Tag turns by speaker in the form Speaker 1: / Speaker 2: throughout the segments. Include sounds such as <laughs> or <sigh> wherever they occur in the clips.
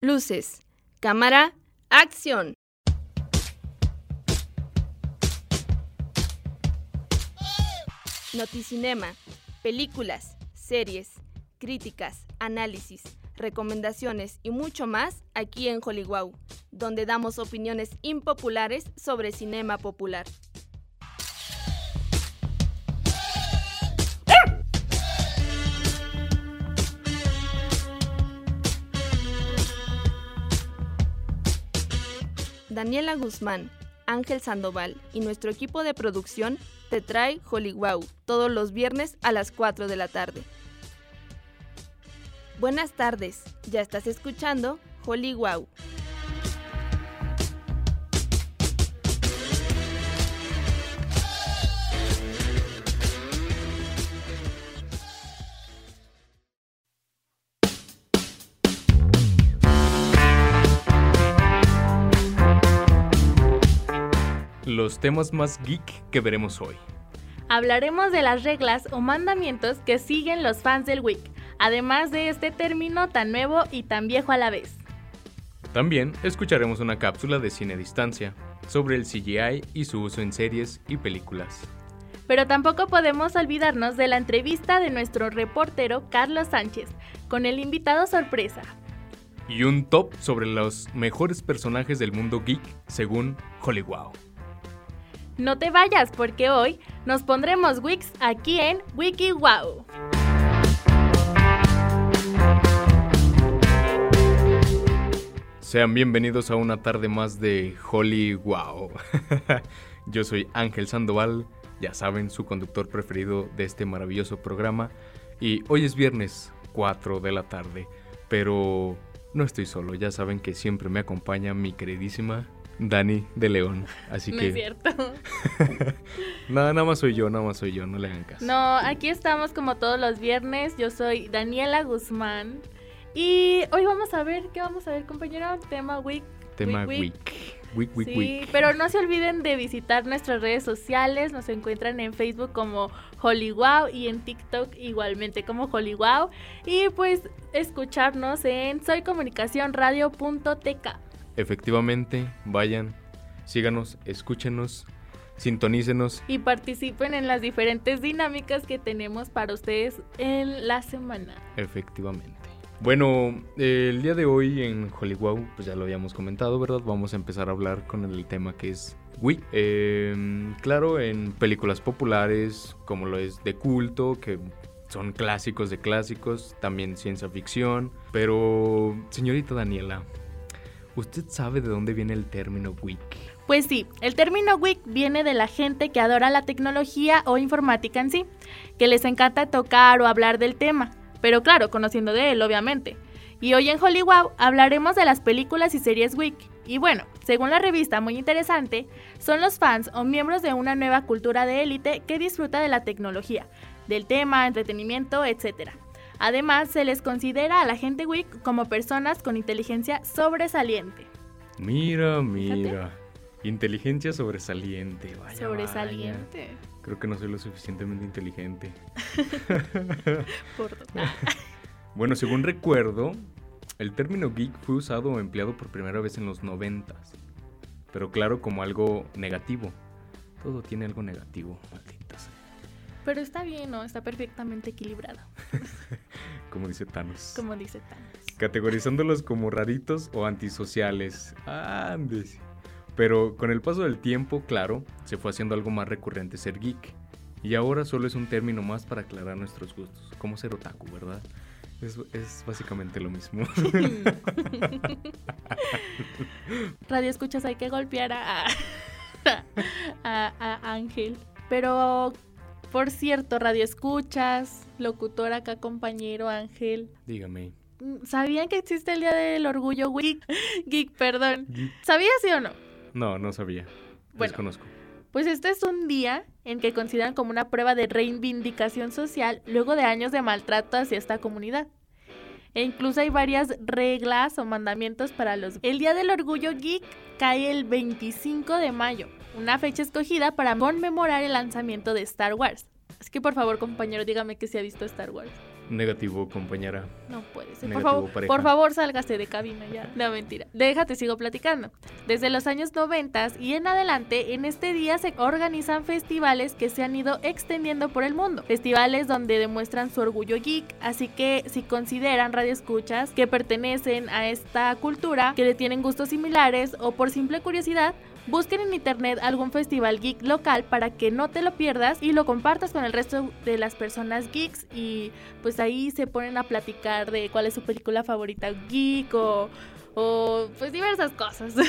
Speaker 1: Luces, cámara, acción. Noticinema, películas, series, críticas, análisis, recomendaciones y mucho más aquí en Hollywood, donde damos opiniones impopulares sobre cinema popular. Daniela Guzmán, Ángel Sandoval y nuestro equipo de producción te trae Hollywood todos los viernes a las 4 de la tarde. Buenas tardes, ya estás escuchando Hollywood.
Speaker 2: Los temas más geek que veremos hoy.
Speaker 3: Hablaremos de las reglas o mandamientos que siguen los fans del Wick, además de este término tan nuevo y tan viejo a la vez.
Speaker 2: También escucharemos una cápsula de cine a distancia sobre el CGI y su uso en series y películas.
Speaker 3: Pero tampoco podemos olvidarnos de la entrevista de nuestro reportero Carlos Sánchez con el invitado sorpresa.
Speaker 2: Y un top sobre los mejores personajes del mundo geek según Hollywood.
Speaker 3: No te vayas porque hoy nos pondremos Wix aquí en WikiWow.
Speaker 2: Sean bienvenidos a una tarde más de Hollywood. <laughs> Yo soy Ángel Sandoval, ya saben, su conductor preferido de este maravilloso programa. Y hoy es viernes 4 de la tarde, pero no estoy solo, ya saben que siempre me acompaña mi queridísima Dani de León. Así
Speaker 3: no
Speaker 2: que.
Speaker 3: es cierto. <laughs>
Speaker 2: nada, nada más soy yo, nada más soy yo, no le hagan caso.
Speaker 3: No, aquí estamos como todos los viernes. Yo soy Daniela Guzmán. Y hoy vamos a ver, ¿qué vamos a ver, compañero? Tema Week.
Speaker 2: Tema
Speaker 3: Week,
Speaker 2: Week. Week, Week,
Speaker 3: sí,
Speaker 2: Week.
Speaker 3: pero no se olviden de visitar nuestras redes sociales. Nos encuentran en Facebook como Hollywow y en TikTok igualmente como Hollywow. Y pues escucharnos en soycomunicacionradio.tk.
Speaker 2: Efectivamente, vayan, síganos, escúchenos, sintonícenos.
Speaker 3: Y participen en las diferentes dinámicas que tenemos para ustedes en la semana.
Speaker 2: Efectivamente. Bueno, eh, el día de hoy en Hollywood, pues ya lo habíamos comentado, ¿verdad? Vamos a empezar a hablar con el tema que es Wii. Eh, claro, en películas populares, como lo es de culto, que son clásicos de clásicos, también ciencia ficción. Pero, señorita Daniela, ¿usted sabe de dónde viene el término Wii?
Speaker 3: Pues sí, el término geek viene de la gente que adora la tecnología o informática en sí, que les encanta tocar o hablar del tema, pero claro, conociendo de él, obviamente. Y hoy en Hollywood hablaremos de las películas y series geek. Y bueno, según la revista muy interesante, son los fans o miembros de una nueva cultura de élite que disfruta de la tecnología, del tema, entretenimiento, etc. Además, se les considera a la gente geek como personas con inteligencia sobresaliente.
Speaker 2: Mira, mira. Inteligencia sobresaliente. Vaya, vaya.
Speaker 3: sobresaliente.
Speaker 2: Creo que no soy lo suficientemente inteligente. <laughs>
Speaker 3: Por <laughs>
Speaker 2: Bueno, según recuerdo, el término geek fue usado o empleado por primera vez en los noventas. Pero claro, como algo negativo. Todo tiene algo negativo, maldita sea.
Speaker 3: Pero está bien, ¿no? Está perfectamente equilibrado, <laughs>
Speaker 2: Como dice Thanos.
Speaker 3: como dice Thanos.
Speaker 2: Categorizándolos como raritos o antisociales. Andes. Pero con el paso del tiempo, claro, se fue haciendo algo más recurrente ser geek. Y ahora solo es un término más para aclarar nuestros gustos. Como ser otaku, ¿verdad? Es, es básicamente lo mismo. <laughs>
Speaker 3: Radio escuchas, hay que golpear a, <laughs> a, a Ángel. Pero, por cierto, radio escuchas, locutor acá, compañero Ángel.
Speaker 2: Dígame.
Speaker 3: ¿Sabían que existe el Día del Orgullo Geek? <laughs> Geek, perdón. ¿Sabías sí o no?
Speaker 2: No, no sabía.
Speaker 3: Bueno.
Speaker 2: Desconozco.
Speaker 3: Pues este es un día en que consideran como una prueba de reivindicación social luego de años de maltrato hacia esta comunidad. E incluso hay varias reglas o mandamientos para los... El Día del Orgullo Geek cae el 25 de mayo, una fecha escogida para conmemorar el lanzamiento de Star Wars. Así que por favor, compañero, dígame que se ha visto Star Wars.
Speaker 2: Negativo, compañera.
Speaker 3: No puede ser. Por favor,
Speaker 2: pareja.
Speaker 3: por favor, sálgase de cabina ya. No, mentira. Déjate, sigo platicando. Desde los años 90 y en adelante, en este día se organizan festivales que se han ido extendiendo por el mundo. Festivales donde demuestran su orgullo geek. Así que si consideran radioescuchas que pertenecen a esta cultura, que le tienen gustos similares o por simple curiosidad, Busquen en internet algún festival geek local para que no te lo pierdas y lo compartas con el resto de las personas geeks y pues ahí se ponen a platicar de cuál es su película favorita geek o, o pues diversas cosas. <laughs>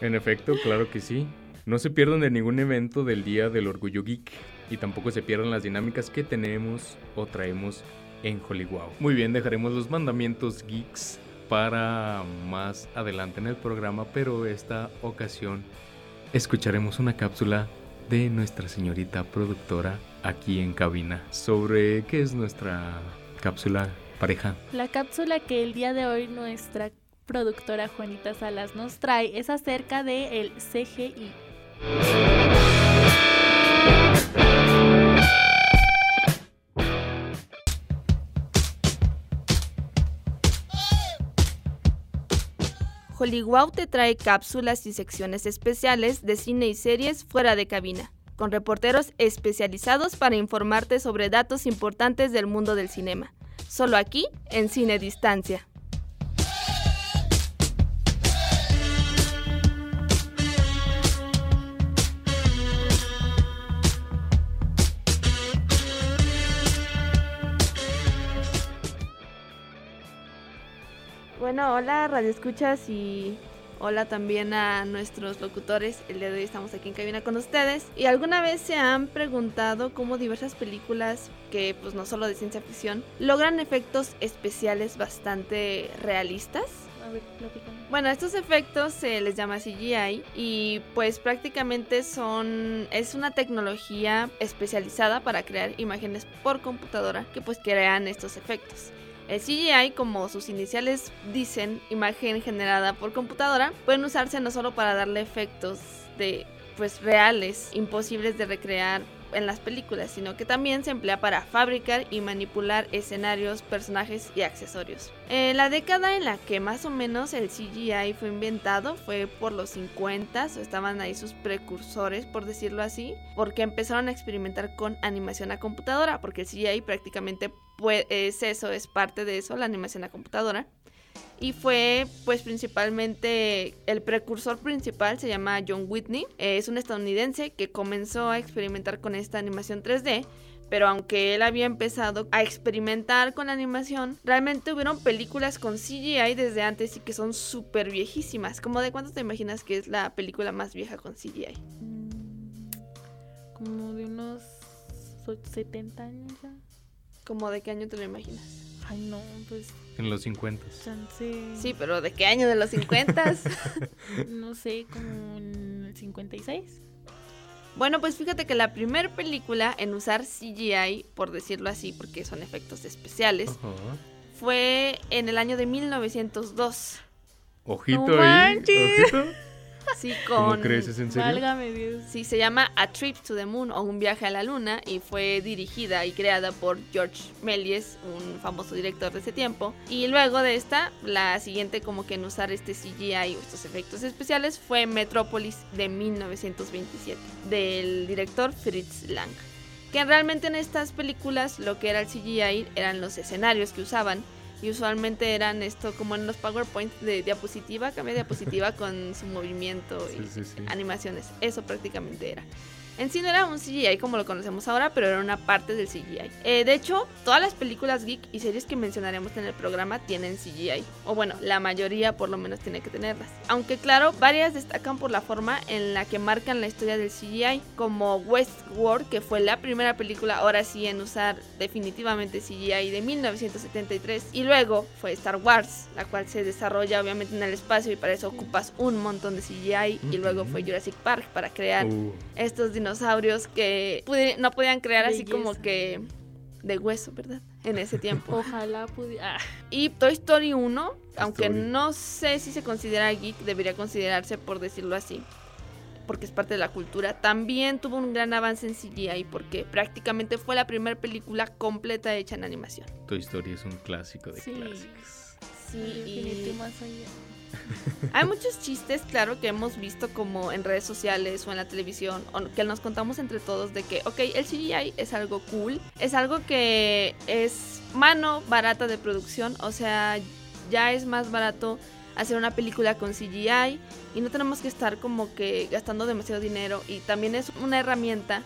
Speaker 2: En efecto, claro que sí. No se pierdan de ningún evento del Día del Orgullo Geek y tampoco se pierdan las dinámicas que tenemos o traemos en Hollywood. Muy bien, dejaremos los mandamientos geeks para más adelante en el programa, pero esta ocasión escucharemos una cápsula de nuestra señorita productora aquí en cabina sobre qué es nuestra cápsula pareja.
Speaker 3: La cápsula que el día de hoy nuestra productora Juanita Salas nos trae es acerca de el CGI.
Speaker 1: Hollywood te trae cápsulas y secciones especiales de cine y series fuera de cabina, con reporteros especializados para informarte sobre datos importantes del mundo del cinema. Solo aquí, en Cine Distancia. Bueno, hola Radio Escuchas y hola también a nuestros locutores. El día de hoy estamos aquí en cabina con ustedes. ¿Y alguna vez se han preguntado cómo diversas películas, que pues no solo de ciencia ficción, logran efectos especiales bastante realistas?
Speaker 3: A ver, platícame.
Speaker 1: Bueno, estos efectos se les llama CGI y pues prácticamente son es una tecnología especializada para crear imágenes por computadora que pues crean estos efectos. El CGI, como sus iniciales dicen, imagen generada por computadora, pueden usarse no solo para darle efectos de pues reales, imposibles de recrear en las películas, sino que también se emplea para fabricar y manipular escenarios, personajes y accesorios. La década en la que más o menos el CGI fue inventado fue por los 50, o estaban ahí sus precursores, por decirlo así, porque empezaron a experimentar con animación a computadora, porque el CGI prácticamente es eso, es parte de eso, la animación a computadora. Y fue, pues, principalmente el precursor principal se llama John Whitney. Eh, es un estadounidense que comenzó a experimentar con esta animación 3D. Pero aunque él había empezado a experimentar con la animación, realmente hubieron películas con CGI desde antes y que son súper viejísimas. ¿Cómo de cuánto te imaginas que es la película más vieja con CGI?
Speaker 3: Como de unos so- 70 años ya.
Speaker 1: ¿Cómo de qué año te lo imaginas?
Speaker 3: Ay, no, pues
Speaker 2: En los 50.
Speaker 3: chance.
Speaker 1: Sí, pero ¿de qué año? ¿De los 50? <laughs>
Speaker 3: No sé, como en el 56.
Speaker 1: Bueno, pues fíjate que la primera película en usar CGI, por decirlo así, porque son efectos especiales, fue en el año de 1902.
Speaker 2: Ojito
Speaker 3: No
Speaker 2: ahí. Ojito.
Speaker 1: Sí,
Speaker 2: ¿Cómo
Speaker 1: con...
Speaker 2: crees? ¿Es en serio?
Speaker 3: Válgame Dios.
Speaker 1: Sí, se llama A Trip to the Moon o Un viaje a la luna y fue dirigida y creada por George Méliès, un famoso director de ese tiempo. Y luego de esta, la siguiente como que en usar este CGI o estos efectos especiales fue Metrópolis de 1927 del director Fritz Lang. Que realmente en estas películas lo que era el CGI eran los escenarios que usaban y usualmente eran esto como en los PowerPoint de diapositiva, cambia diapositiva con su movimiento y
Speaker 2: Sí, sí, sí.
Speaker 1: animaciones. Eso prácticamente era. En sí no era un CGI como lo conocemos ahora, pero era una parte del CGI. Eh, de hecho, todas las películas geek y series que mencionaremos en el programa tienen CGI. O bueno, la mayoría por lo menos tiene que tenerlas. Aunque claro, varias destacan por la forma en la que marcan la historia del CGI. Como Westworld, que fue la primera película ahora sí en usar definitivamente CGI de 1973. Y luego fue Star Wars, la cual se desarrolla obviamente en el espacio y para eso ocupas un montón de CGI. Y luego fue Jurassic Park para crear
Speaker 2: Uh,
Speaker 1: estos dinosaurios que pudi- no podían crear así como que de hueso, ¿verdad? En ese tiempo. <laughs>
Speaker 3: Ojalá pudiera. Ah,
Speaker 1: Y Toy Story 1, aunque
Speaker 2: Story.
Speaker 1: no sé si se considera geek, debería considerarse por decirlo así. porque es parte de la cultura, también tuvo un gran avance en CGI porque prácticamente fue la primera película completa hecha en animación.
Speaker 2: Tu historia es un clásico de
Speaker 3: Sí.
Speaker 2: clásicos.
Speaker 1: Sí, y
Speaker 3: más allá. <laughs>
Speaker 1: hay muchos chistes, claro, que hemos visto como en redes sociales o en la televisión, que nos contamos entre todos de que, ok, el CGI es algo cool, es algo que es mano barata de producción, o sea, ya es más barato hacer una película con CGI y no tenemos que estar como que gastando demasiado dinero y también es una herramienta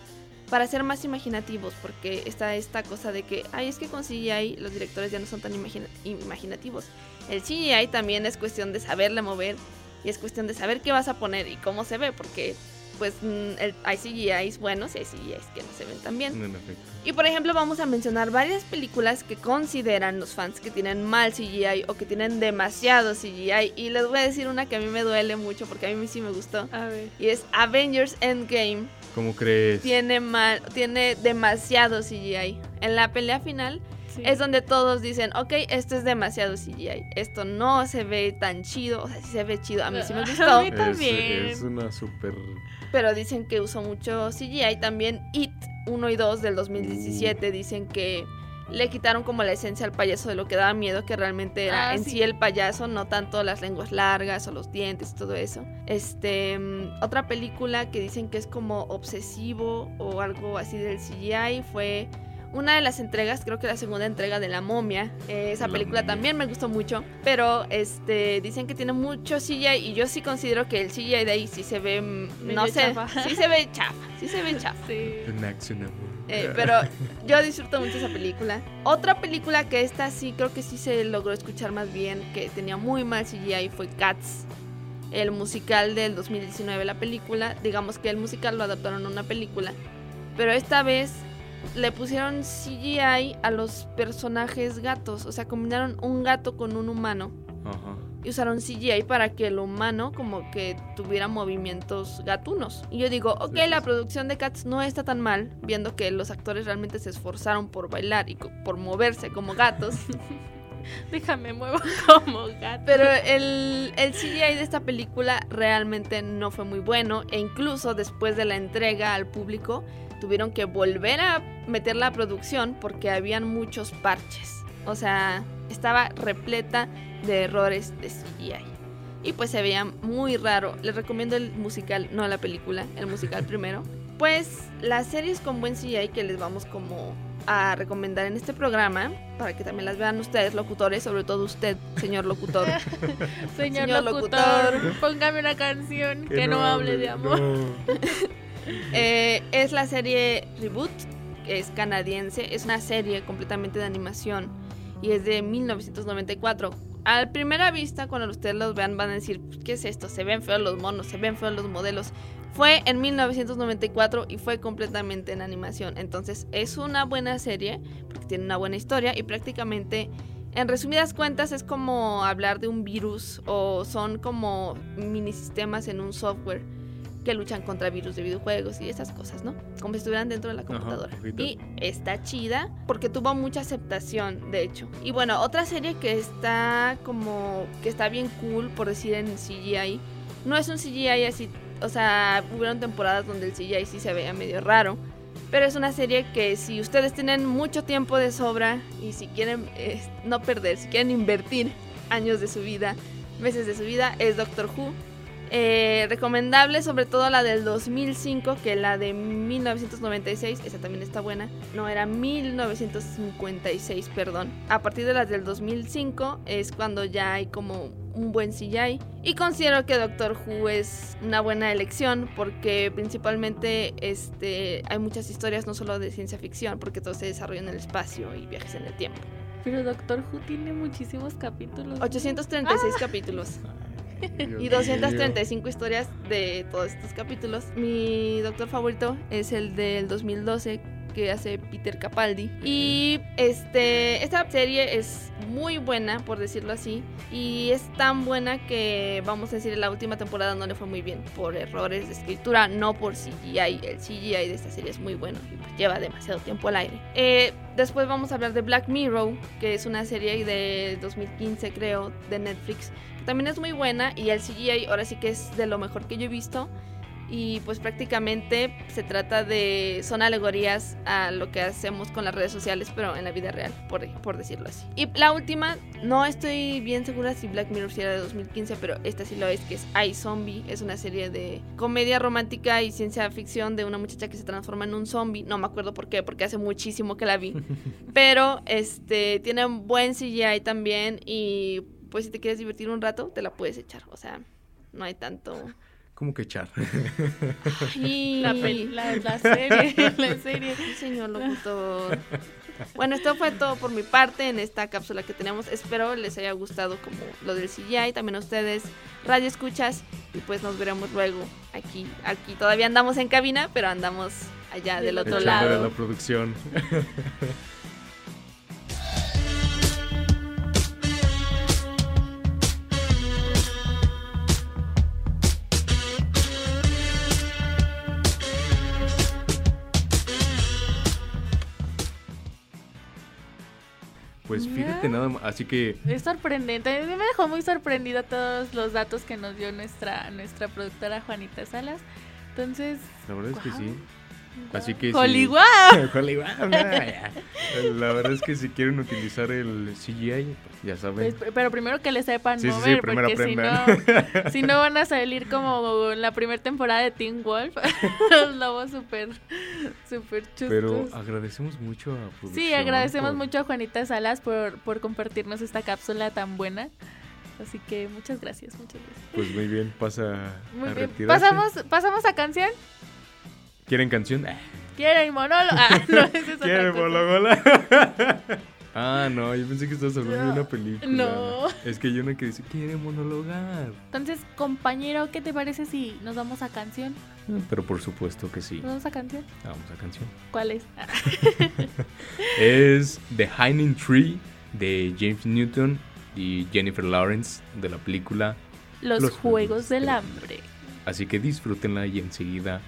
Speaker 1: para ser más imaginativos porque está esta cosa de que, ay, es que con CGI los directores ya no son tan imagina- imaginativos. El CGI también es cuestión de saberle mover y es cuestión de saber qué vas a poner y cómo se ve porque pues mm, el- hay CGIs buenos y hay CGIs que no se ven tan bien.
Speaker 2: En efecto.
Speaker 1: Y por ejemplo vamos a mencionar varias películas que consideran los fans que tienen mal CGI o que tienen demasiado CGI. Y les voy a decir una que a mí me duele mucho porque a mí sí me gustó.
Speaker 3: A ver.
Speaker 1: Y es Avengers Endgame.
Speaker 2: ¿Cómo crees?
Speaker 1: Tiene mal, tiene demasiado CGI. En la pelea final
Speaker 3: Sí.
Speaker 1: es donde todos dicen, ok, esto es demasiado CGI. Esto no se ve tan chido. O sea, sí se ve chido. A mí sí me <laughs>
Speaker 3: A
Speaker 1: gustó.
Speaker 3: mí
Speaker 2: Es,
Speaker 3: también.
Speaker 2: es una súper...
Speaker 1: Pero dicen que usó mucho CGI. También It 1 y 2 del 2017 dicen que le quitaron como la esencia al payaso de lo que daba miedo, que realmente era
Speaker 3: Ah,
Speaker 1: en
Speaker 3: sí.
Speaker 1: sí. el payaso, no tanto las lenguas largas o los dientes todo eso. Este, mm, otra película que dicen que es como obsesivo o algo así del CGI fue una de las entregas, creo que la segunda entrega de La Momia. Eh, esa
Speaker 2: La
Speaker 1: película
Speaker 2: Momia.
Speaker 1: también me gustó mucho, pero este dicen que tiene mucho CGI y yo sí considero que el CGI de ahí sí se ve, mm, no sé,
Speaker 3: chafa.
Speaker 1: sí se ve chafa, sí se ve <laughs> chafa.
Speaker 3: Sí.
Speaker 1: Eh, pero <laughs> yo disfruto mucho esa película. Otra película que esta sí creo que sí se logró escuchar más bien, que tenía muy mal CGI, fue Cats. El musical del 2019, la película. Digamos que el musical lo adaptaron a una película. Pero esta vez le pusieron CGI a los personajes gatos. O sea, combinaron un gato con un humano.
Speaker 2: Ajá.
Speaker 1: Y usaron CGI para que el humano como que tuviera movimientos gatunos. Y yo digo, ok, la producción de Cats no está tan mal, viendo que los actores realmente se esforzaron por bailar y por moverse como gatos. <laughs>
Speaker 3: Déjame muevo <laughs> como gato.
Speaker 1: Pero el, el CGI de esta película realmente no fue muy bueno. E incluso después de la entrega al público, tuvieron que volver a meter la producción porque habían muchos parches. O sea, estaba repleta de errores de CGI. Y pues se veía muy raro. Les recomiendo el musical, no la película, el musical <laughs> primero. Pues las series con buen CGI que les vamos como a recomendar en este programa, para que también las vean ustedes, locutores, sobre todo usted, señor locutor. <laughs>
Speaker 3: Señor,
Speaker 1: Señor
Speaker 3: locutor,
Speaker 1: locutor.
Speaker 3: póngame una canción que, no, hable de amor.
Speaker 2: no. <laughs>
Speaker 1: Eh, es la serie Reboot, que es canadiense. Es una serie completamente de animación y es de 1994. A primera vista, cuando ustedes los vean, van a decir: ¿Qué es esto? Se ven feos los monos, se ven feos los modelos. Fue en 1994 y fue completamente en animación. Entonces, es una buena serie porque tiene una buena historia y prácticamente. En resumidas cuentas es como hablar de un virus o son como mini sistemas en un software que luchan contra virus de videojuegos y esas cosas, ¿no? Como si estuvieran dentro de la computadora. y está chida porque tuvo mucha aceptación, de hecho. Y bueno, otra serie que está como que está bien cool por decir en CGI, no es un CGI así, o sea, hubieron temporadas donde el CGI sí se veía medio raro. Pero es una serie que si ustedes tienen mucho tiempo de sobra y si quieren eh, no perder, si quieren invertir años de su vida, meses de su vida, es Doctor Who. Eh, recomendable sobre todo la del 2005 que la de 1996 esa también está buena. No era 1956 perdón. A partir de las del 2005 es cuando ya hay como un buen CGI y considero que Doctor Who es una buena elección porque principalmente este hay muchas historias no solo de ciencia ficción porque todo se desarrolla en el espacio y viajes en el tiempo.
Speaker 3: Pero Doctor Who tiene muchísimos capítulos.
Speaker 1: 836 capítulos <laughs> Y
Speaker 2: mío.
Speaker 1: 235 historias de todos estos capítulos. Mi doctor favorito es el del 2012 que hace Peter Capaldi. Y este esta serie es muy buena, por decirlo así, y es tan buena que vamos a decir en la última temporada no le fue muy bien por errores de escritura, no por CGI. El CGI de esta serie es muy bueno y pues lleva demasiado tiempo al aire. Eh, después vamos a hablar de Black Mirror, que es una serie de 2015 creo de Netflix también es muy buena y el CGI ahora sí que es de lo mejor que yo he visto. y pues prácticamente se trata de, son alegorías a lo que hacemos con las redes sociales, pero en la vida real, por, por decirlo así. Y la última, no estoy bien segura si Black Mirror si era de 2015, pero esta sí lo es, que es iZombie, es una serie de comedia romántica y ciencia ficción de una muchacha que se transforma en un zombie, no me acuerdo por qué, porque hace muchísimo que la vi, <laughs> pero este, tiene un buen CGI también y pues si te quieres divertir un rato, te la puedes echar, o sea, no hay tanto...
Speaker 4: ¿Cómo que echar? <laughs>
Speaker 3: La, la, la, serie, <laughs> la serie.
Speaker 1: Señor locutor. Bueno, esto fue todo por mi parte en esta cápsula que tenemos. Espero les haya gustado como lo del CGI, también a ustedes, radio escuchas, y pues nos veremos luego aquí. Aquí todavía andamos en cabina, pero andamos allá del otro lado.
Speaker 4: la producción. <laughs> Fíjate nada más, así que...
Speaker 3: Es sorprendente, me dejó muy sorprendida todos los datos que nos dio nuestra, nuestra productora Juanita Salas. Entonces...
Speaker 4: La verdad es que sí. Así que
Speaker 3: Hollywood. <laughs>
Speaker 4: La verdad es que si quieren utilizar el CGI, ya saben.
Speaker 3: Pues, pero primero que le sepan sí, mover, porque si no, <laughs> si no van a salir como en la primera temporada de Teen Wolf, <laughs> los lobos súper, súper chuscos.
Speaker 4: Pero agradecemos mucho a producción,
Speaker 3: Sí, agradecemos mucho a Juanita Salas por, por compartirnos esta cápsula tan buena. Así que muchas gracias, muchas gracias.
Speaker 4: Pues muy bien, pasa
Speaker 3: muy a bien. ¿Pasamos, ¿Pasamos a canción?
Speaker 4: ¿Quieren canción?
Speaker 3: ¿Quieren monólogo? Ah, <laughs> no,
Speaker 4: ¿Quieren monólogo? <laughs> ah, no, yo pensé que estabas hablando de una película.
Speaker 3: No.
Speaker 4: Es que hay una que dice, quiere monologar.
Speaker 3: Entonces, compañero, ¿qué te parece si nos vamos a canción?
Speaker 4: Ah, pero por supuesto que sí.
Speaker 3: ¿Nos vamos a canción?
Speaker 4: Vamos a canción.
Speaker 3: ¿Cuál es? <laughs>
Speaker 4: es The Hiding Tree de James Newton y Jennifer Lawrence de la película
Speaker 3: Los, Los Juegos, del Hambre.
Speaker 4: Así que disfrútenla y enseguida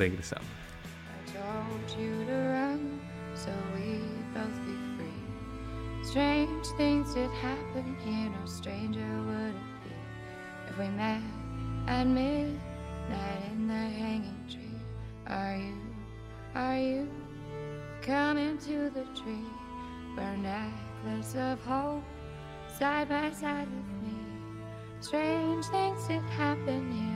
Speaker 4: regresamos. Strange things did happen here, no stranger would it be if we met at midnight in the hanging tree. Are you, are you coming to the tree? Burn necklace of hope side by side with me. Strange things did happen here,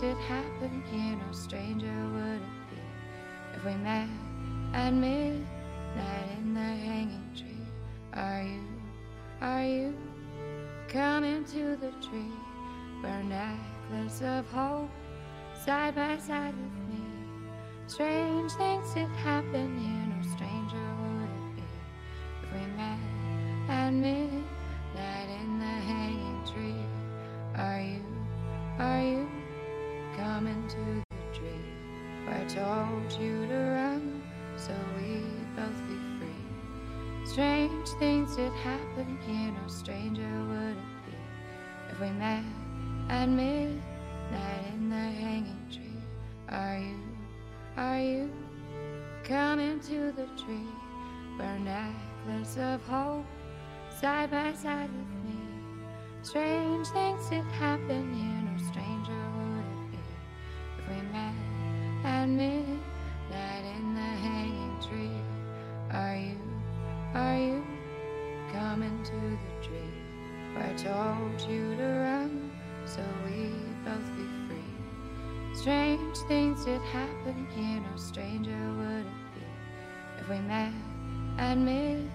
Speaker 4: Did happen here, no stranger would it be if we met at midnight in the hanging tree. Are you, are you coming to the tree? Burn necklace of hope side by side with me. Strange things did happen here, we met at midnight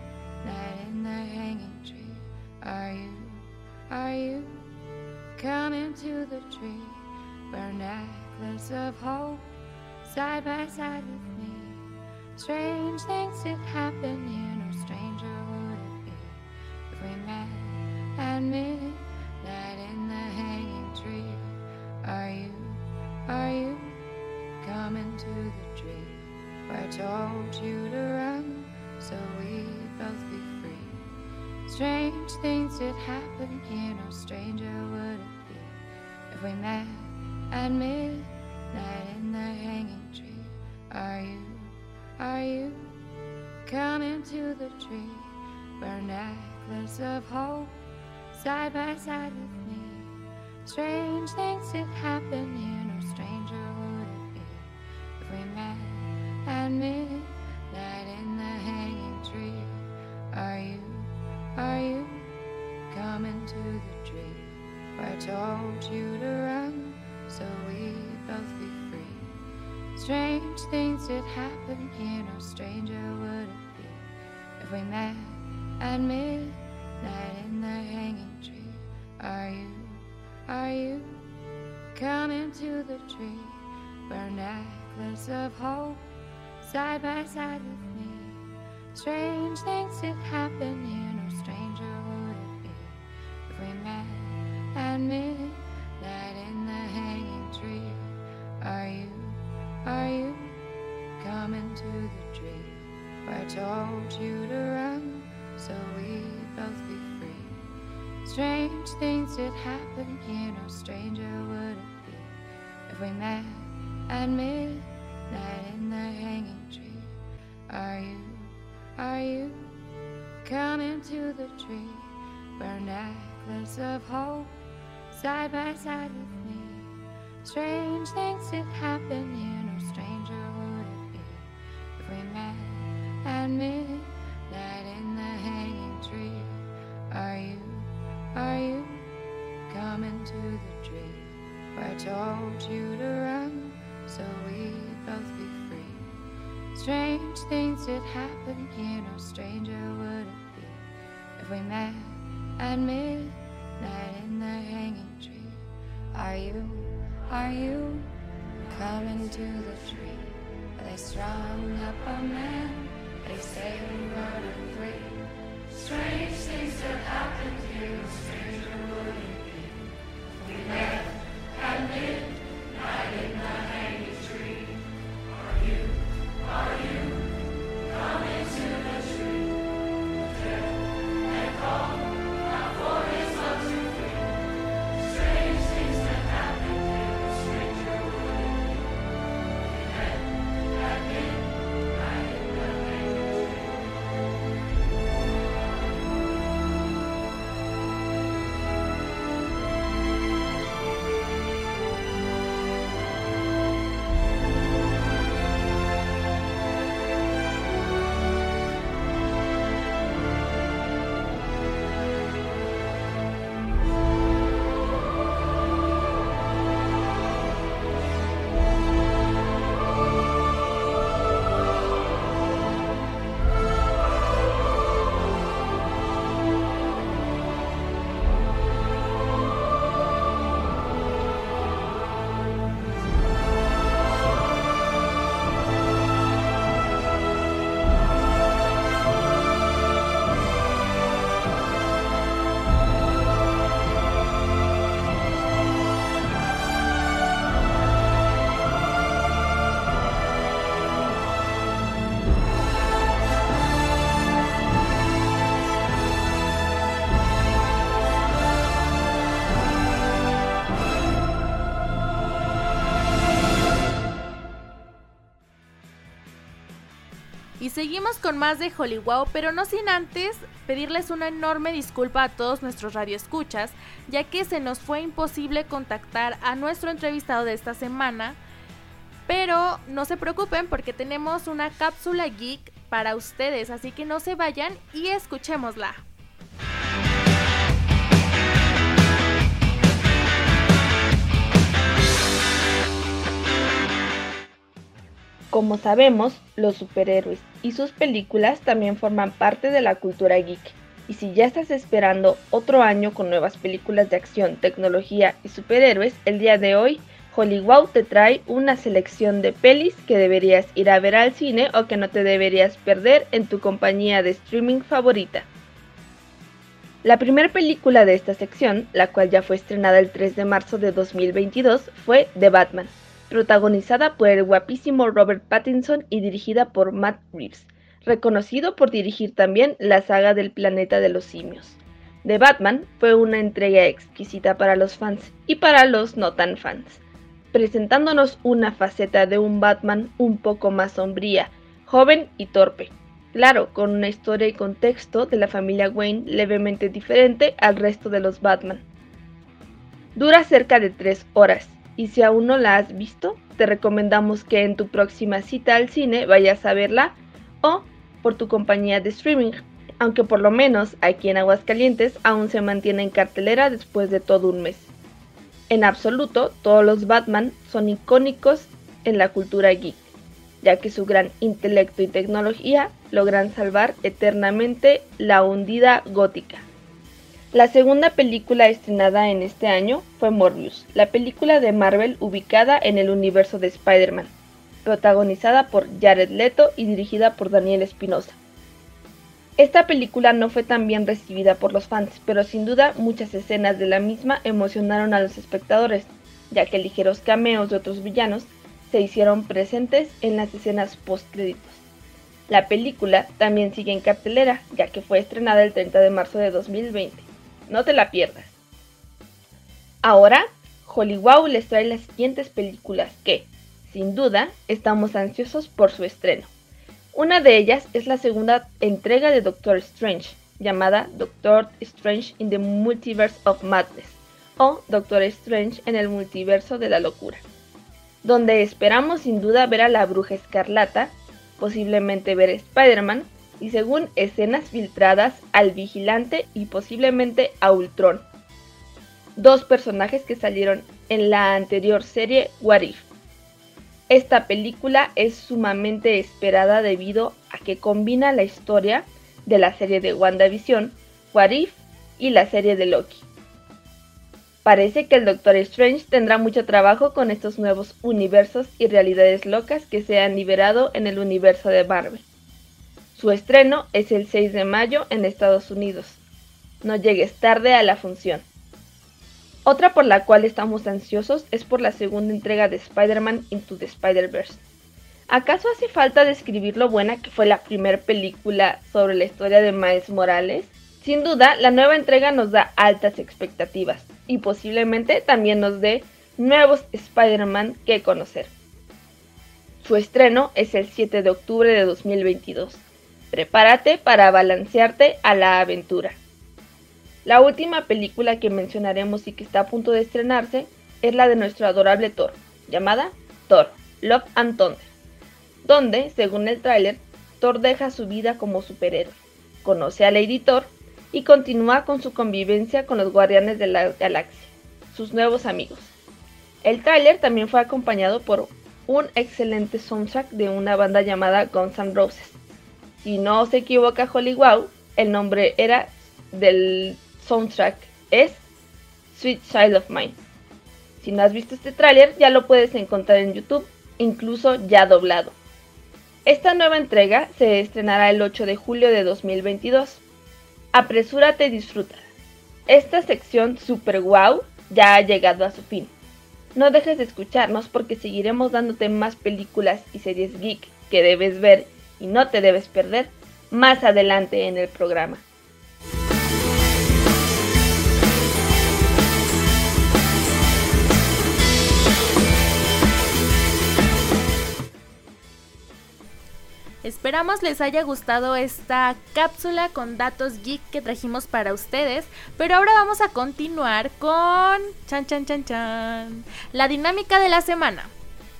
Speaker 4: in the hanging tree? Are you, are you coming to the tree? Where necklace of hope, side by side with me. Strange things did happen here. Strange things did happen here, no stranger would it be if we met at midnight in the hanging tree. Are you, are you coming to the tree? Where necklace of hope, side by side with me. Strange things did happen here.
Speaker 3: Seguimos con más de Hollywood, pero no sin antes pedirles una enorme disculpa a todos nuestros radioescuchas, ya que se nos fue imposible contactar a nuestro entrevistado de esta semana. Pero no se preocupen porque tenemos una cápsula geek para ustedes, así que no se vayan y escuchémosla.
Speaker 1: Como sabemos, los superhéroes y sus películas también forman parte de la cultura geek. Y si ya estás esperando otro año con nuevas películas de acción, tecnología y superhéroes, el día de hoy Hollywood te trae una selección de pelis que deberías ir a ver al cine o que no te deberías perder en tu compañía de streaming favorita. La primera película de esta sección, la cual ya fue estrenada el 3 de marzo de 2022, fue The Batman, protagonizada por el guapísimo Robert Pattinson y dirigida por Matt Reeves, reconocido por dirigir también la saga del planeta de los simios. The Batman fue una entrega exquisita para los fans y para los no tan fans, presentándonos una faceta de un Batman un poco más sombría, joven y torpe. Claro, con una historia y contexto de la familia Wayne levemente diferente al resto de los Batman. Dura cerca de 3 horas y si aún no la has visto, te recomendamos que en tu próxima cita al cine vayas a verla o por tu compañía de streaming, aunque por lo menos aquí en Aguascalientes aún se mantiene en cartelera después de todo un mes. En absoluto, todos los Batman son icónicos en la cultura geek, ya que su gran intelecto y tecnología logran salvar eternamente la hundida gótica. La segunda película estrenada en este año fue Morbius, la película de Marvel ubicada en el universo de Spider-Man, protagonizada por Jared Leto y dirigida por Daniel Espinosa. Esta película no fue tan bien recibida por los fans, pero sin duda muchas escenas de la misma emocionaron a los espectadores, ya que ligeros cameos de otros villanos se hicieron presentes en las escenas post-créditos. La película también sigue en cartelera, ya que fue estrenada el 30 de marzo de 2020. No te la pierdas. Ahora, Hollywood les trae las siguientes películas que, sin duda, estamos ansiosos por su estreno. Una de ellas es la segunda entrega de Doctor Strange, llamada Doctor Strange in the Multiverse of Madness, o Doctor Strange en el Multiverso de la Locura, donde esperamos sin duda ver a la Bruja Escarlata, posiblemente ver a Spider-Man, y según escenas filtradas al vigilante y posiblemente a Ultron. Dos personajes que salieron en la anterior serie What If. Esta película es sumamente esperada debido a que combina la historia de la serie de WandaVision, What If y la serie de Loki. Parece que el Doctor Strange tendrá mucho trabajo con estos nuevos universos y realidades locas que se han liberado en el universo de Marvel. Su estreno es el 6 de mayo en Estados Unidos. No llegues tarde a la función. Otra por la cual estamos ansiosos es por la segunda entrega de Spider-Man Into the Spider-Verse. ¿Acaso hace falta describir lo buena que fue la primera película sobre la historia de Miles Morales? Sin duda, la nueva entrega nos da altas expectativas y posiblemente también nos dé nuevos Spider-Man que conocer. Su estreno es el 7 de octubre de 2022. Prepárate para balancearte a la aventura. La última película que mencionaremos y que está a punto de estrenarse es la de nuestro adorable Thor, llamada Thor, Love and Thunder, donde, según el tráiler, Thor deja su vida como superhéroe, conoce a Lady Thor y continúa con su convivencia con los Guardianes de la Galaxia, sus nuevos amigos. El tráiler también fue acompañado por un excelente soundtrack de una banda llamada Guns N' Roses, si no se equivoca Hollywood, el nombre era del soundtrack es Sweet Child of Mine. Si no has visto este tráiler, ya lo puedes encontrar en YouTube, incluso ya doblado. Esta nueva entrega se estrenará el 8 de julio de 2022. Apresúrate y disfruta. Esta sección super wow ya ha llegado a su fin. No dejes de escucharnos porque seguiremos dándote más películas y series geek que debes ver y no te debes perder más adelante en el programa.
Speaker 3: Esperamos les haya gustado esta cápsula con datos geek que trajimos para ustedes, pero ahora vamos a continuar con chan chan chan chan, la dinámica de la semana,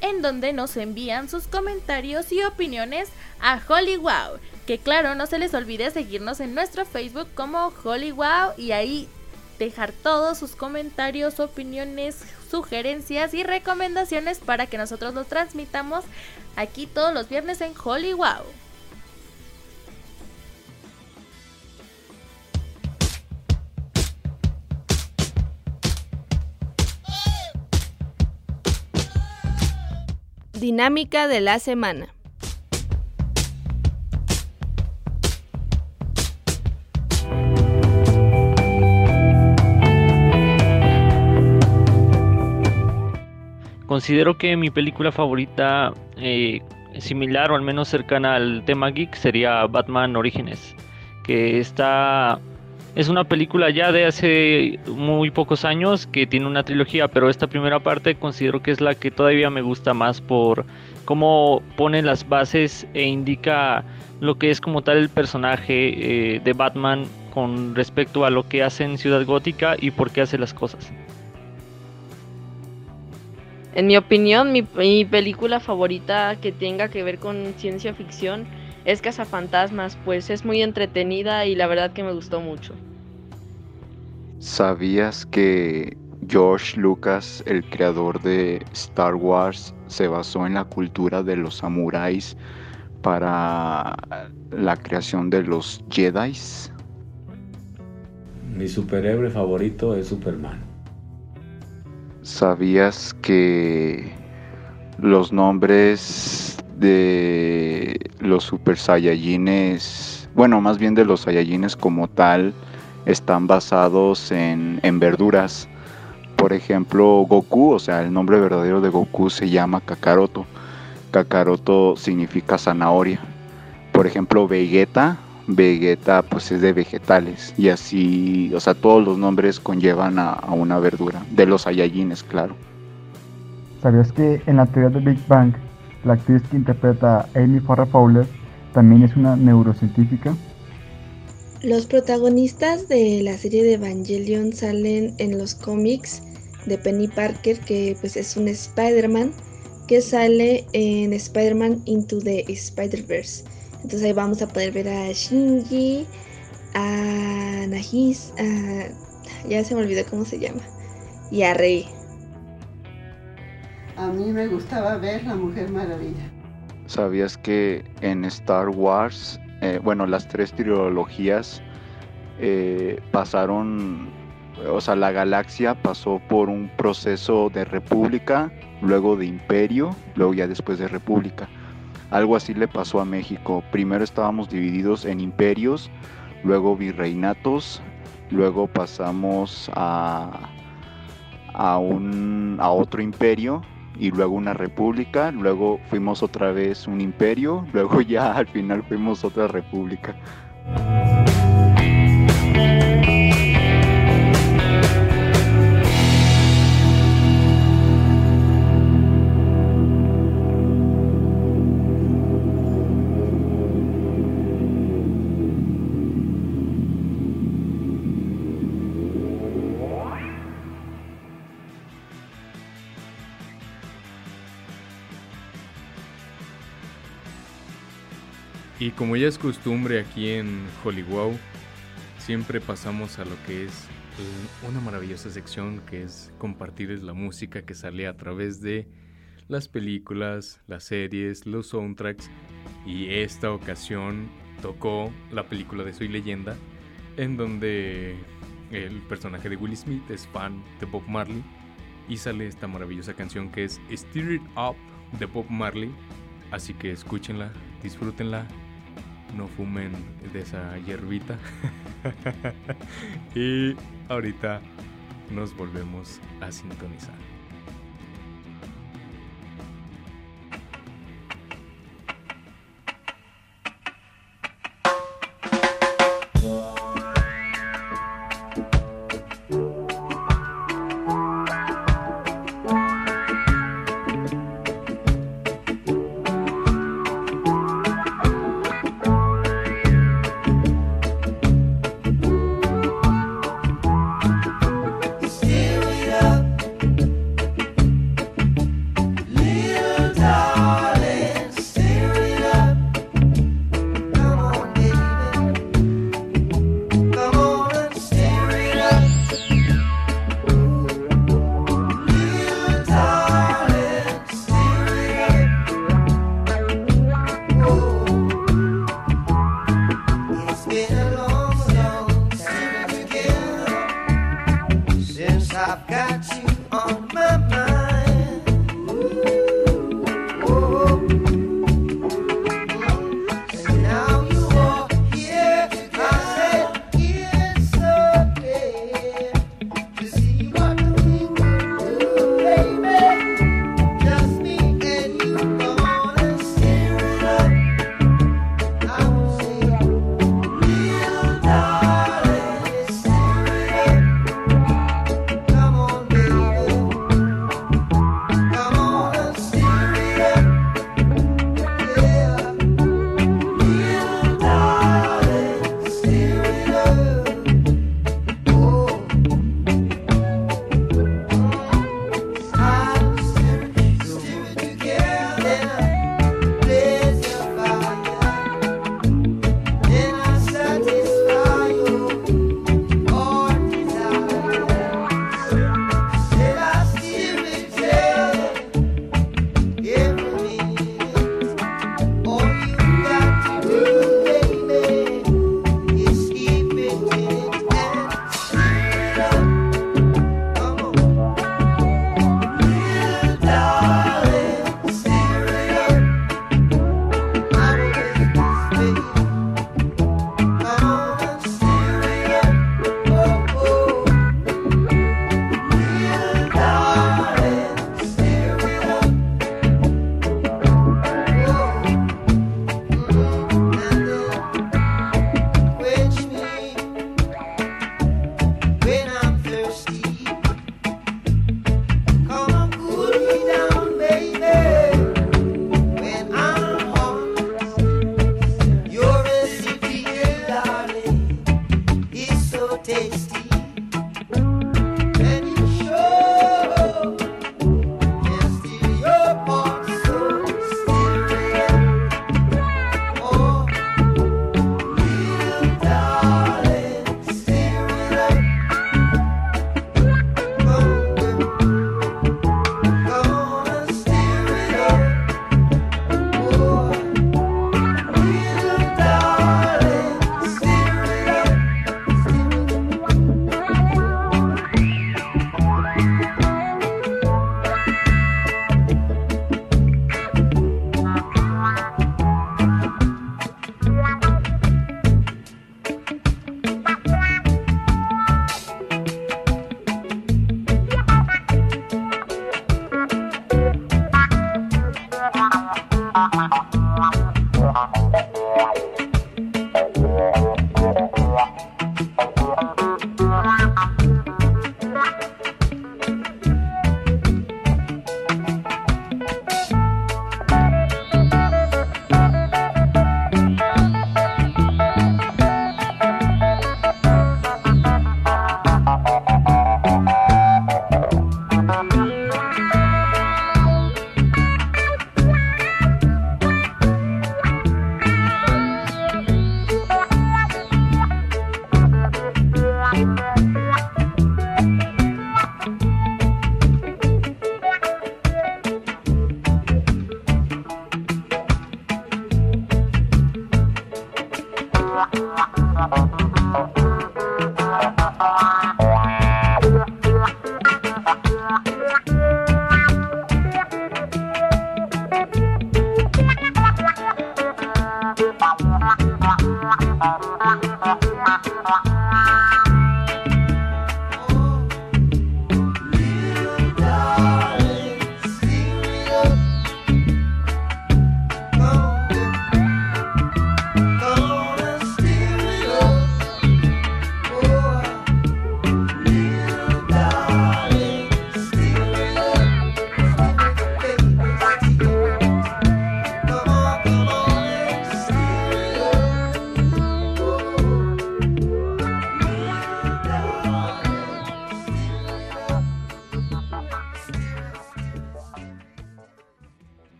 Speaker 3: en donde nos envían sus comentarios y opiniones a HollyWow, que claro, no se les olvide seguirnos en nuestro Facebook como HollyWow y ahí dejar todos sus comentarios, opiniones, sugerencias y recomendaciones para que nosotros los transmitamos aquí todos los viernes en Hollywood.
Speaker 1: Dinámica de la semana.
Speaker 5: Considero que mi película favorita, eh, similar o al menos cercana al tema geek, sería Batman Orígenes, que está es una película ya de hace muy pocos años que tiene una trilogía, pero esta primera parte considero que es la que todavía me gusta más por cómo pone las bases e indica lo que es como tal el personaje eh, de Batman con respecto a lo que hace en Ciudad Gótica y por qué hace las cosas.
Speaker 6: En mi opinión, mi, película favorita que tenga que ver con ciencia ficción es Cazafantasmas, pues es muy entretenida y la verdad que me gustó mucho.
Speaker 7: ¿Sabías que George Lucas, el creador de Star Wars, se basó en la cultura de los samuráis para la creación de los Jedi?
Speaker 8: Mi superhéroe favorito es Superman.
Speaker 7: ¿Sabías que los nombres de los Super Saiyajines, bueno, más bien de los Saiyajines como tal, están basados en, en verduras? Por ejemplo, Goku, o sea, el nombre verdadero de Goku se llama Kakaroto. Kakaroto significa zanahoria. Por ejemplo, Vegeta Vegeta pues es de vegetales y así, o sea, todos los nombres conllevan a, una verdura, de los Saiyajines, claro.
Speaker 9: ¿Sabías que en la teoría de Big Bang, la actriz que interpreta a Amy Farrah Fowler también es una neurocientífica?
Speaker 10: Los protagonistas de la serie de Evangelion salen en los cómics de Penny Parker, que pues es un Spider-Man que sale en Spider-Man Into the Spider-Verse. Entonces ahí vamos a poder ver a Shinji, a Nagis, ya se me olvidó cómo se llama, y a Rey.
Speaker 11: A mí me gustaba ver La Mujer Maravilla.
Speaker 7: ¿Sabías que en Star Wars, eh, bueno, las tres trilogías eh, pasaron, o sea, la galaxia pasó por un proceso de república, luego de imperio, luego ya después de república? Algo así le pasó a México. Primero estábamos divididos en imperios, luego virreinatos, luego pasamos a, a, un, a otro imperio y luego una república, luego fuimos otra vez un imperio, <laughs> luego ya al final fuimos otra república.
Speaker 2: Y como ya es costumbre aquí en Hollywood, siempre pasamos a lo que es una maravillosa sección que es compartirles la música que sale a través de las películas, las series, los soundtracks. Y esta ocasión tocó la película de Soy leyenda en donde el personaje de Will Smith es fan de Bob Marley y sale esta maravillosa canción que es Stir It Up de Bob Marley. Así que escúchenla, disfrútenla no fumen de esa hierbita. <laughs> y ahorita nos volvemos a sintonizar.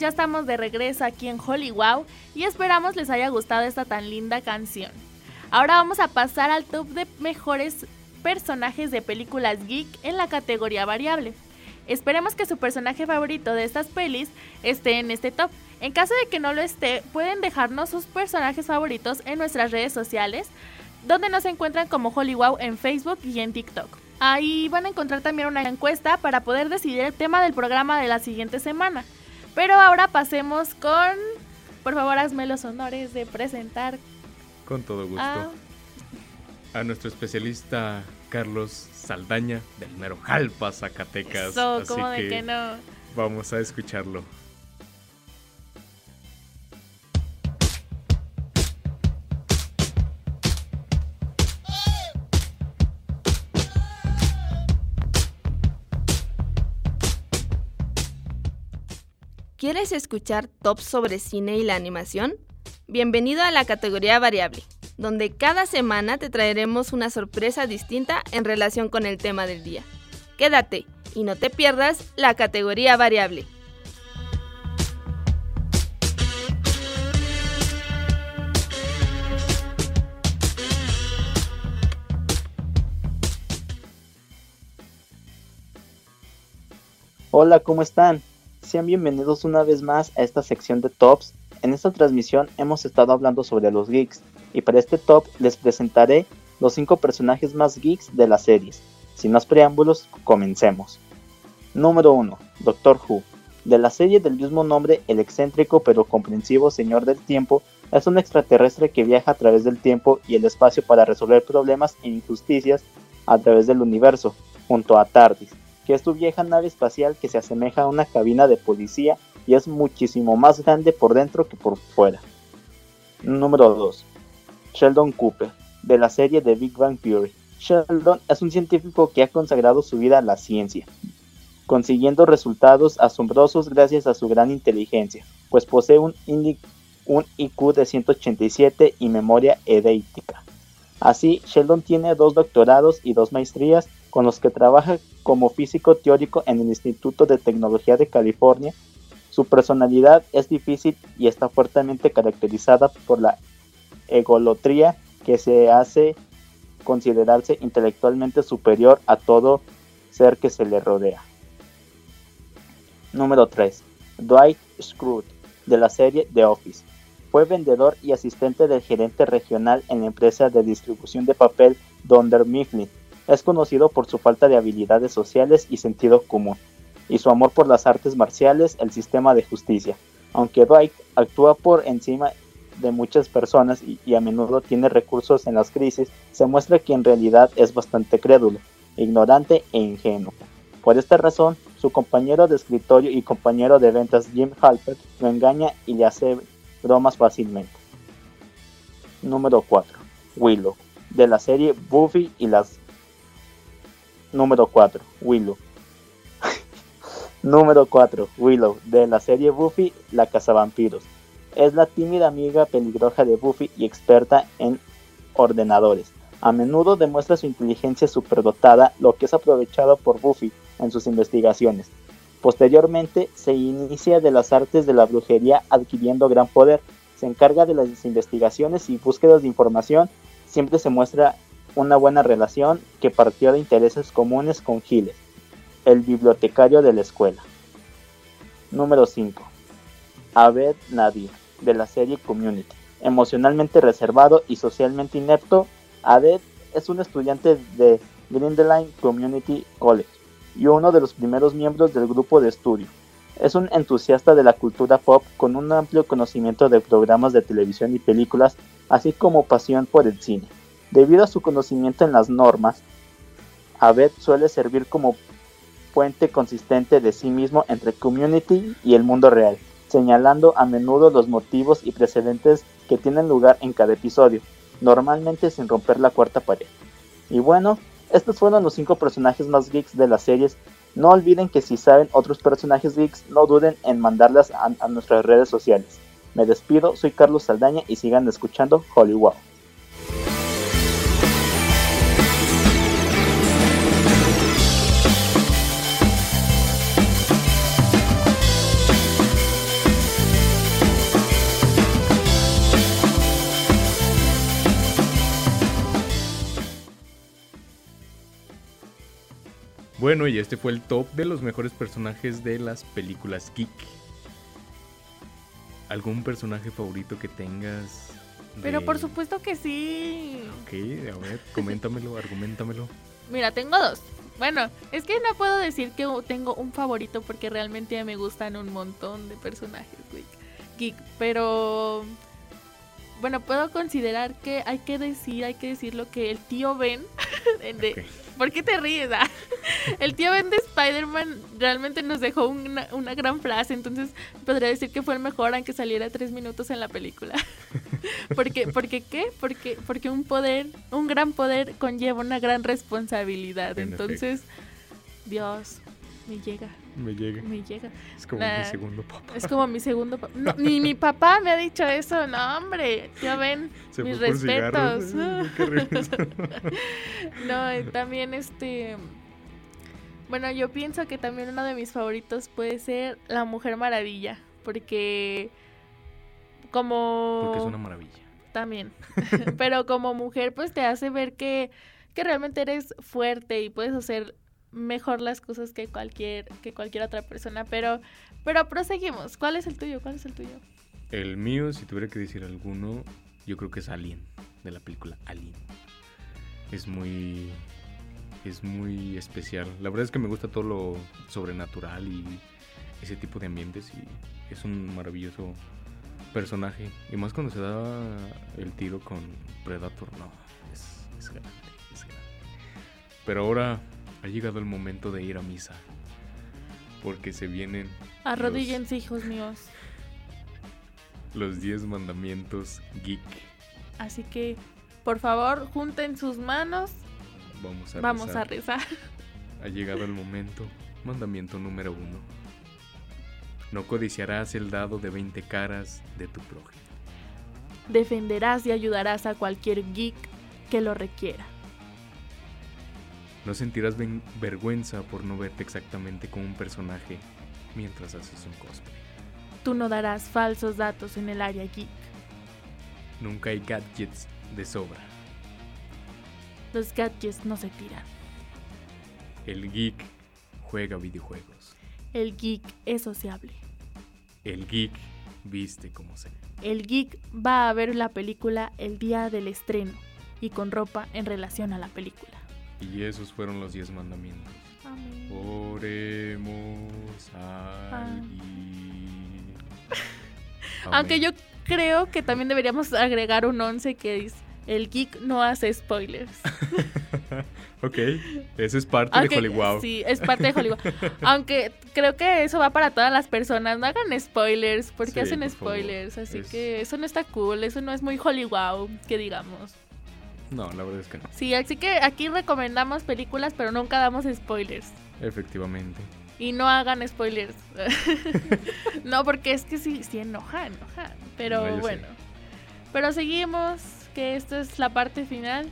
Speaker 3: Ya estamos de regreso aquí en Hollywood y esperamos les haya gustado esta tan linda canción. Ahora vamos a pasar al top de mejores personajes de películas geek en la categoría variable. Esperemos que su personaje favorito de estas pelis esté en este top. En caso de que no lo esté, pueden dejarnos sus personajes favoritos en nuestras redes sociales, donde nos encuentran como Hollywood en Facebook y en TikTok. Ahí van a encontrar también una encuesta para poder decidir el tema del programa de la siguiente semana. Pero ahora pasemos con... Por favor, hazme los honores de presentar
Speaker 2: Con todo gusto.
Speaker 3: a...
Speaker 2: A nuestro especialista Carlos Saldaña del mero Jalpa, Zacatecas.
Speaker 3: Eso,
Speaker 2: Así
Speaker 3: de que no.
Speaker 2: Vamos a escucharlo.
Speaker 1: ¿Quieres escuchar tops sobre cine y la animación? Bienvenido a la categoría variable, donde cada semana te traeremos una sorpresa distinta en relación con el tema del día. Quédate y no te pierdas la categoría variable.
Speaker 12: Hola, ¿cómo están? Sean bienvenidos una vez más a esta sección de tops. En esta transmisión hemos estado hablando sobre los geeks y para este top les presentaré los 5 personajes más geeks de las series. Sin más preámbulos, comencemos. Número 1. Doctor Who. De la serie del mismo nombre, el excéntrico pero comprensivo Señor del Tiempo es un extraterrestre que viaja a través del tiempo y el espacio para resolver problemas e injusticias a través del universo, junto a TARDIS, que es su vieja nave espacial que se asemeja a una cabina de policía y es muchísimo más grande por dentro que por fuera. Número 2. Sheldon Cooper, de la serie de Big Bang Theory. Sheldon es un científico que ha consagrado su vida a la ciencia, consiguiendo resultados asombrosos gracias a su gran inteligencia, pues posee un IQ de 187 y memoria edeítica. Así, Sheldon tiene dos doctorados y dos maestrías con los que trabaja como físico teórico en el Instituto de Tecnología de California. Su personalidad es difícil y está fuertemente caracterizada por la egolotría que se hace considerarse intelectualmente superior a todo ser que se le rodea. Número 3. Dwight Schrute, de la serie The Office. Fue vendedor y asistente del gerente regional en la empresa de distribución de papel Dunder Mifflin. Es conocido por su falta de habilidades sociales y sentido común, y su amor por las artes marciales, el sistema de justicia. Aunque Dwight actúa por encima de muchas personas y, a menudo tiene recursos en las crisis, se muestra que en realidad es bastante crédulo, ignorante e ingenuo. Por esta razón, su compañero de escritorio y compañero de ventas Jim Halpert lo engaña y le hace bromas fácilmente. Número 4. Willow, de la serie Buffy y las... Número 4. Willow. <laughs> Número 4. Willow, de la serie Buffy, la cazavampiros. Es la tímida amiga peligrosa de Buffy y experta en ordenadores. A menudo demuestra su inteligencia superdotada, lo que es aprovechado por Buffy en sus investigaciones. Posteriormente se inicia de las artes de la brujería adquiriendo gran poder. Se encarga de las investigaciones y búsquedas de información. Siempre se muestra una buena relación que partió de intereses comunes con Giles, el bibliotecario de la escuela. Número 5. Abed Nadir, de la serie Community. Emocionalmente reservado y socialmente inepto, Abed es un estudiante de Grindeline Community College y uno de los primeros miembros del grupo de estudio. Es un entusiasta de la cultura pop con un amplio conocimiento de programas de televisión y películas, así como pasión por el cine. Debido a su conocimiento en las normas, Abed suele servir como puente consistente de sí mismo entre community y el mundo real, señalando a menudo los motivos y precedentes que tienen lugar en cada episodio, normalmente sin romper la cuarta pared. Y bueno, estos fueron los cinco personajes más geeks de las series. No olviden que si saben otros personajes geeks, no duden en mandarlas a, a nuestras redes sociales. Me despido, soy Carlos Saldaña y sigan escuchando Hollywood.
Speaker 2: Bueno, y este fue el top de los mejores personajes de las películas geek. ¿Algún personaje favorito que tengas?
Speaker 3: Pero por supuesto que sí.
Speaker 2: Ok, a ver, coméntamelo, argumentamelo. <laughs>
Speaker 3: Mira, tengo dos. Bueno, es que no puedo decir que tengo un favorito porque realmente me gustan un montón de personajes geek, geek, pero bueno, puedo considerar que hay que decir, hay que decir lo que el tío Ben <laughs> de- ¿Por qué te ríes? ah? <laughs> El tío Ben de Spider-Man realmente nos dejó una, una gran frase, entonces podría decir que fue el mejor aunque saliera tres minutos en la película. <laughs> porque, porque qué? Porque, porque un poder, un gran poder conlleva una gran responsabilidad.
Speaker 2: En
Speaker 3: Entonces, Dios, me llega,
Speaker 2: Me llega.
Speaker 3: me llega.
Speaker 2: Es como
Speaker 3: Nah,
Speaker 2: mi segundo papá.
Speaker 3: Es como mi segundo papá. No, ni mi papá me ha dicho eso, no hombre, Ben, <laughs>
Speaker 2: Se
Speaker 3: mis respetos. <laughs> <laughs> No, también este... Bueno, yo pienso que también uno de mis favoritos puede ser La Mujer Maravilla, porque como...
Speaker 2: Porque es una maravilla.
Speaker 3: También. Pero como mujer, pues te hace ver que, que realmente eres fuerte y puedes hacer mejor las cosas que cualquier, que cualquier otra persona. Pero, pero proseguimos. ¿Cuál es el tuyo? ¿Cuál es el tuyo?
Speaker 2: El mío, si tuviera que decir alguno, yo creo que es Alien, de la película Alien. Es muy. Es muy especial. La verdad es que me gusta todo lo sobrenatural y ese tipo de ambientes. Y es un maravilloso personaje. Y más cuando se da el tiro con Predator, no. Es, es grande, es grande. Pero ahora ha llegado el momento de ir a misa. Porque se vienen los-
Speaker 3: Arrodíllense, hijos míos.
Speaker 2: los 10 mandamientos geek.
Speaker 3: Así que, por favor, junten sus manos.
Speaker 2: Vamos a
Speaker 3: Vamos
Speaker 2: rezar.
Speaker 3: a rezar.
Speaker 2: Ha llegado el momento. Mandamiento número uno. No codiciarás el dado de 20 caras de tu prójimo.
Speaker 3: Defenderás y ayudarás a cualquier geek que lo requiera.
Speaker 2: No sentirás ven- vergüenza por no verte exactamente como un personaje mientras haces un cosplay.
Speaker 3: Tú no darás falsos datos en el área geek.
Speaker 2: Nunca hay gadgets de sobra.
Speaker 3: Los gadgets no se tiran.
Speaker 2: El geek juega videojuegos.
Speaker 3: El geek es sociable.
Speaker 2: El geek viste como sea.
Speaker 3: El geek va a ver la película el día del estreno y con ropa en relación a la película.
Speaker 2: Y esos fueron los 10 mandamientos.
Speaker 3: Amén.
Speaker 2: Oremos
Speaker 3: Ah.
Speaker 2: al geek.
Speaker 3: Aunque yo creo que también deberíamos agregar un 11 que dice, el geek no hace spoilers. <laughs>
Speaker 2: Ok, eso es parte
Speaker 3: Aunque-
Speaker 2: de Hollywood.
Speaker 3: Sí, es parte de Hollywood. <laughs> Aunque creo que eso va para todas las personas. No hagan spoilers, porque
Speaker 2: Sí,
Speaker 3: hacen
Speaker 2: por favor.
Speaker 3: spoilers. Así
Speaker 2: Es-
Speaker 3: que eso no está cool, eso no es muy Hollywood, que digamos.
Speaker 2: No, la verdad es que no.
Speaker 3: Sí, así que aquí recomendamos películas, pero nunca damos spoilers.
Speaker 2: Efectivamente.
Speaker 3: Y no hagan spoilers. <laughs> no, porque es que sí, sí enoja, enoja. Pero
Speaker 2: No,
Speaker 3: bueno. Pero seguimos, que esta es la parte final.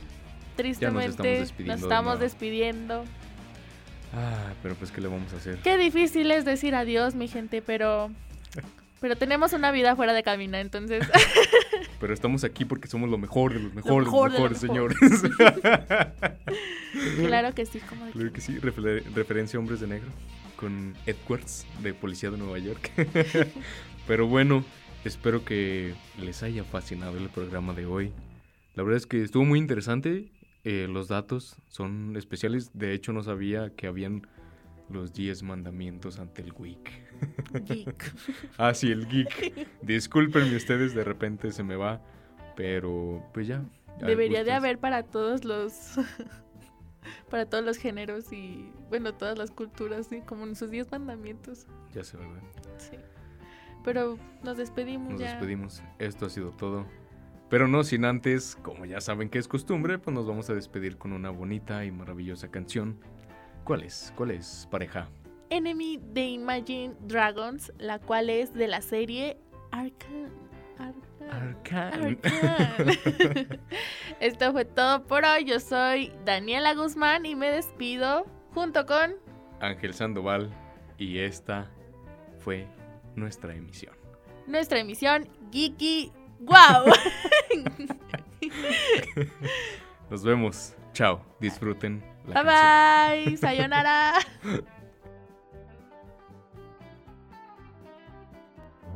Speaker 3: Tristemente
Speaker 2: despidiendo
Speaker 3: nos estamos despidiendo.
Speaker 2: Ah, pero pues, ¿qué le vamos a hacer?
Speaker 3: Qué difícil es decir adiós, mi gente, pero... Pero tenemos una vida fuera de camino, entonces... <laughs>
Speaker 2: Pero estamos aquí porque somos lo mejor de los mejores,
Speaker 3: mejor de lo
Speaker 2: mejores,
Speaker 3: mejor.
Speaker 2: señores. <laughs>
Speaker 3: claro que sí, como de
Speaker 2: Claro que sí, refer- referencia a hombres de negro. con Edwards de Policía de Nueva York. <laughs> Pero bueno, espero que les haya fascinado el programa de hoy. La verdad es que estuvo muy interesante. eh, los datos son especiales. De hecho, no sabía que habían los 10 mandamientos ante el geek.
Speaker 3: Geek.
Speaker 2: ah, sí, el geek. <laughs> Discúlpenme ustedes, de repente se me va. Pero pues ya.
Speaker 3: Debería de haber para todos los <laughs> para todos los géneros y bueno, todas las culturas, ¿sí? como en sus 10 mandamientos.
Speaker 2: Ya se ¿verdad?
Speaker 3: Sí. Pero nos despedimos
Speaker 2: Nos
Speaker 3: ya.
Speaker 2: despedimos. Esto ha sido todo. Pero no sin antes, como ya saben que es costumbre, pues nos vamos a despedir con una bonita y maravillosa canción. ¿Cuál es? ¿Cuál es, pareja?
Speaker 3: Enemy de Imagine Dragons, la cual es de la serie Arcan.
Speaker 2: Arcan.
Speaker 3: Arcan. <laughs> Esto fue todo por hoy. Yo soy Daniela Guzmán y me despido junto con
Speaker 2: Ángel Sandoval. Y esta fue nuestra emisión.
Speaker 3: nuestra emisión Geeky Wow. <laughs>
Speaker 2: Nos vemos. Chao. Disfruten la
Speaker 3: bye
Speaker 2: canción.
Speaker 3: bye. Sayonara. <laughs>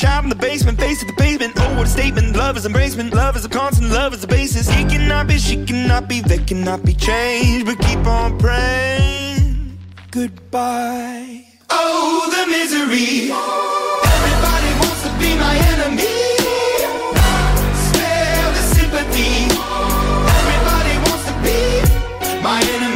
Speaker 13: Child in the basement, face to the pavement. Oh, what a statement. Love is embracement. Love is a constant. Love is the basis. He cannot be, she cannot be, they cannot be changed. But keep on praying. Goodbye. Oh, the misery. Everybody wants to be my enemy. Spare the sympathy. Everybody wants to be my enemy.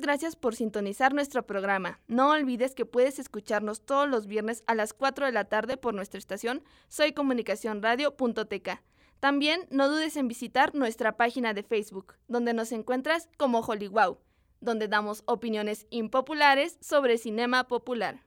Speaker 1: Gracias por sintonizar nuestro programa. No olvides que puedes escucharnos todos los viernes a las 4 de la tarde por nuestra estación soycomunicacionradio.tk. También no dudes en visitar nuestra página de Facebook, donde nos encuentras como Hollywwow, donde damos opiniones impopulares sobre cinema popular.